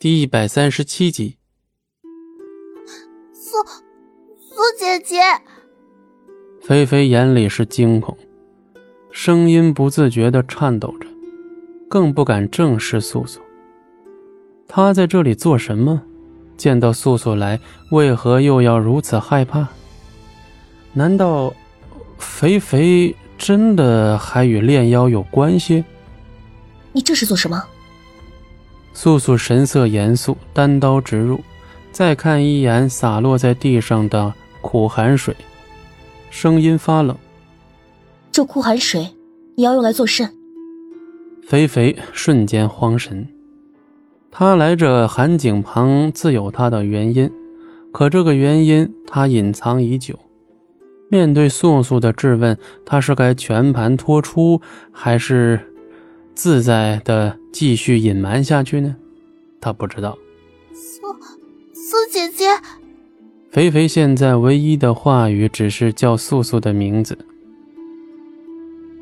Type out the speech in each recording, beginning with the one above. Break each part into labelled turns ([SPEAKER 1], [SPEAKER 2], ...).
[SPEAKER 1] 第一百三十七集，
[SPEAKER 2] 苏苏姐姐，
[SPEAKER 1] 菲菲眼里是惊恐，声音不自觉的颤抖着，更不敢正视素素。她在这里做什么？见到素素来，为何又要如此害怕？难道肥肥真的还与炼妖有关系？
[SPEAKER 3] 你这是做什么？
[SPEAKER 1] 素素神色严肃，单刀直入。再看一眼洒落在地上的苦寒水，声音发冷：“
[SPEAKER 3] 这苦寒水，你要用来做甚？”
[SPEAKER 1] 肥肥瞬间慌神。他来这寒井旁，自有他的原因，可这个原因他隐藏已久。面对素素的质问，他是该全盘托出，还是？自在的继续隐瞒下去呢？他不知道。
[SPEAKER 2] 苏苏姐姐，
[SPEAKER 1] 肥肥现在唯一的话语只是叫素素的名字。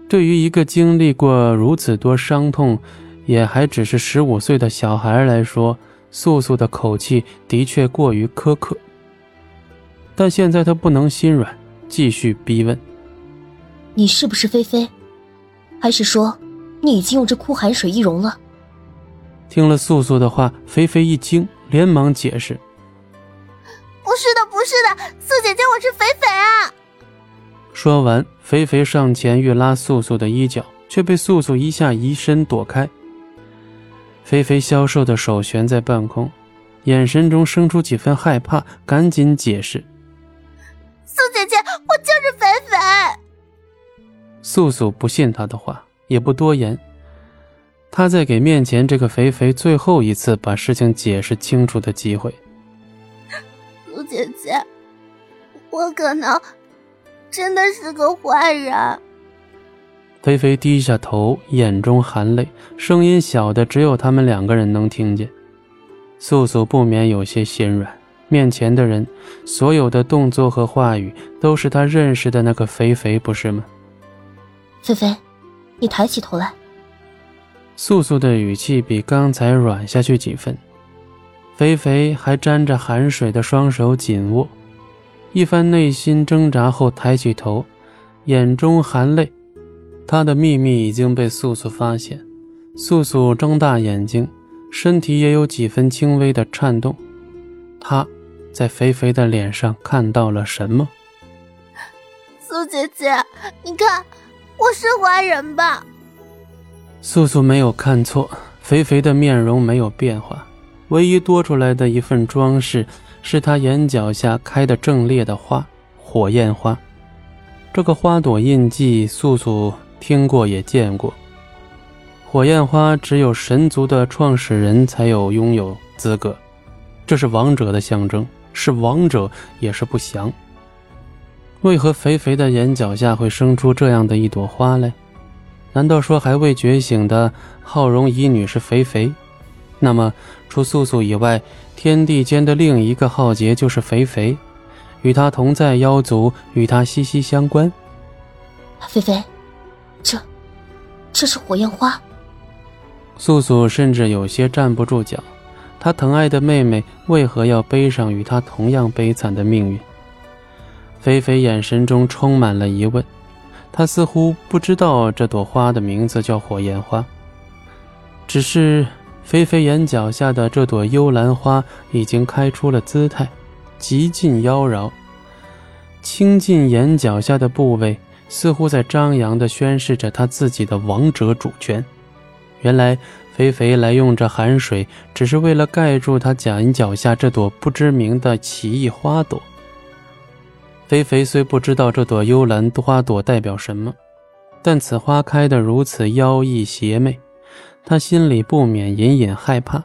[SPEAKER 1] 对于一个经历过如此多伤痛，也还只是十五岁的小孩来说，素素的口气的确过于苛刻。但现在他不能心软，继续逼问：“
[SPEAKER 3] 你是不是菲菲？还是说？”你已经用这枯寒水易容了。
[SPEAKER 1] 听了素素的话，菲菲一惊，连忙解释：“
[SPEAKER 2] 不是的，不是的，素姐姐，我是肥肥啊！”
[SPEAKER 1] 说完，肥肥上前欲拉素素的衣角，却被素素一下移身躲开。肥肥消瘦的手悬在半空，眼神中生出几分害怕，赶紧解释：“
[SPEAKER 2] 素姐姐，我就是肥肥。”
[SPEAKER 1] 素素不信他的话。也不多言，他在给面前这个肥肥最后一次把事情解释清楚的机会。
[SPEAKER 2] 苏姐姐，我可能真的是个坏人。
[SPEAKER 1] 肥肥低下头，眼中含泪，声音小的只有他们两个人能听见。素素不免有些心软，面前的人，所有的动作和话语都是他认识的那个肥肥，不是吗？
[SPEAKER 3] 菲菲。你抬起头来。
[SPEAKER 1] 素素的语气比刚才软下去几分，肥肥还沾着寒水的双手紧握，一番内心挣扎后抬起头，眼中含泪。他的秘密已经被素素发现。素素睁大眼睛，身体也有几分轻微的颤动。他在肥肥的脸上看到了什么？
[SPEAKER 2] 苏姐姐，你看。我是坏人吧？
[SPEAKER 1] 素素没有看错，肥肥的面容没有变化，唯一多出来的一份装饰是他眼角下开的正烈的花——火焰花。这个花朵印记，素素听过也见过。火焰花只有神族的创始人才有拥有资格，这是王者的象征，是王者也是不祥。为何肥肥的眼角下会生出这样的一朵花来？难道说还未觉醒的浩荣遗女是肥肥？那么除素素以外，天地间的另一个浩劫就是肥肥，与他同在妖族，与他息息相关。
[SPEAKER 3] 肥肥，这，这是火焰花。
[SPEAKER 1] 素素甚至有些站不住脚，她疼爱的妹妹为何要背上与她同样悲惨的命运？菲菲眼神中充满了疑问，她似乎不知道这朵花的名字叫火焰花。只是菲菲眼角下的这朵幽兰花已经开出了姿态，极尽妖娆，倾尽眼角下的部位，似乎在张扬地宣示着她自己的王者主权。原来菲菲来用这寒水，只是为了盖住她眼角下这朵不知名的奇异花朵。肥肥虽不知道这朵幽兰花朵代表什么，但此花开得如此妖异邪魅，他心里不免隐隐害怕，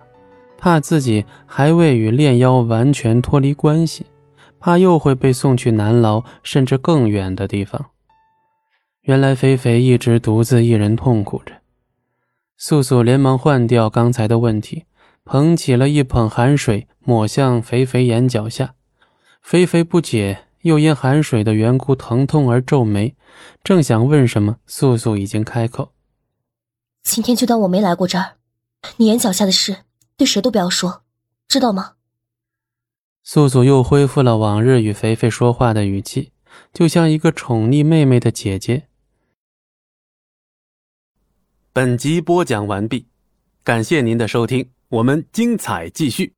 [SPEAKER 1] 怕自己还未与炼妖完全脱离关系，怕又会被送去南牢甚至更远的地方。原来肥肥一直独自一人痛苦着。素素连忙换掉刚才的问题，捧起了一捧寒水，抹向肥肥眼角下。肥肥不解。又因寒水的缘故疼痛而皱眉，正想问什么，素素已经开口：“
[SPEAKER 3] 今天就当我没来过这儿，你眼角下的事对谁都不要说。”知道吗？
[SPEAKER 1] 素素又恢复了往日与肥肥说话的语气，就像一个宠溺妹妹的姐姐。
[SPEAKER 4] 本集播讲完毕，感谢您的收听，我们精彩继续。